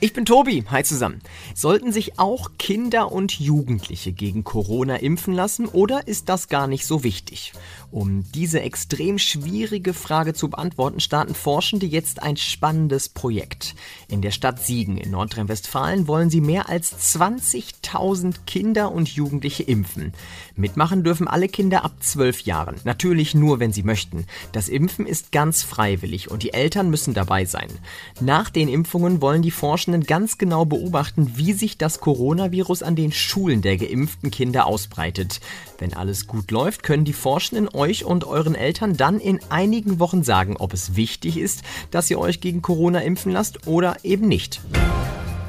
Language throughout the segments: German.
Ich bin Tobi. Hi zusammen. Sollten sich auch Kinder und Jugendliche gegen Corona impfen lassen oder ist das gar nicht so wichtig? Um diese extrem schwierige Frage zu beantworten, starten Forschende jetzt ein spannendes Projekt. In der Stadt Siegen in Nordrhein-Westfalen wollen sie mehr als 20.000 Kinder und Jugendliche impfen. Mitmachen dürfen alle Kinder ab 12 Jahren. Natürlich nur, wenn sie möchten. Das Impfen ist ganz freiwillig und die Eltern müssen dabei sein. Nach den Impfungen wollen die Forschenden Forschenden ganz genau beobachten, wie sich das Coronavirus an den Schulen der geimpften Kinder ausbreitet. Wenn alles gut läuft, können die Forschenden euch und euren Eltern dann in einigen Wochen sagen, ob es wichtig ist, dass ihr euch gegen Corona impfen lasst oder eben nicht.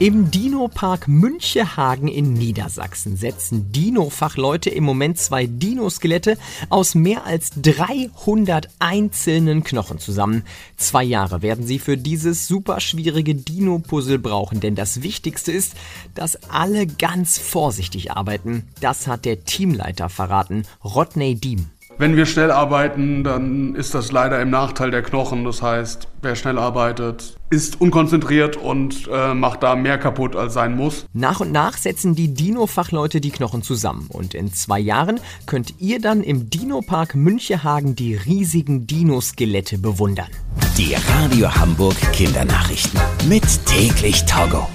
Im Dino-Park Münchehagen in Niedersachsen setzen Dino-Fachleute im Moment zwei Dinoskelette aus mehr als 300 einzelnen Knochen zusammen. Zwei Jahre werden sie für dieses super schwierige Dino-Puzzle brauchen, denn das Wichtigste ist, dass alle ganz vorsichtig arbeiten. Das hat der Teamleiter verraten, Rodney Diem. Wenn wir schnell arbeiten, dann ist das leider im Nachteil der Knochen. Das heißt, wer schnell arbeitet, ist unkonzentriert und äh, macht da mehr kaputt, als sein muss. Nach und nach setzen die Dino-Fachleute die Knochen zusammen. Und in zwei Jahren könnt ihr dann im Dino-Park Münchehagen die riesigen Dinoskelette bewundern. Die Radio Hamburg Kindernachrichten. Mit täglich Togo.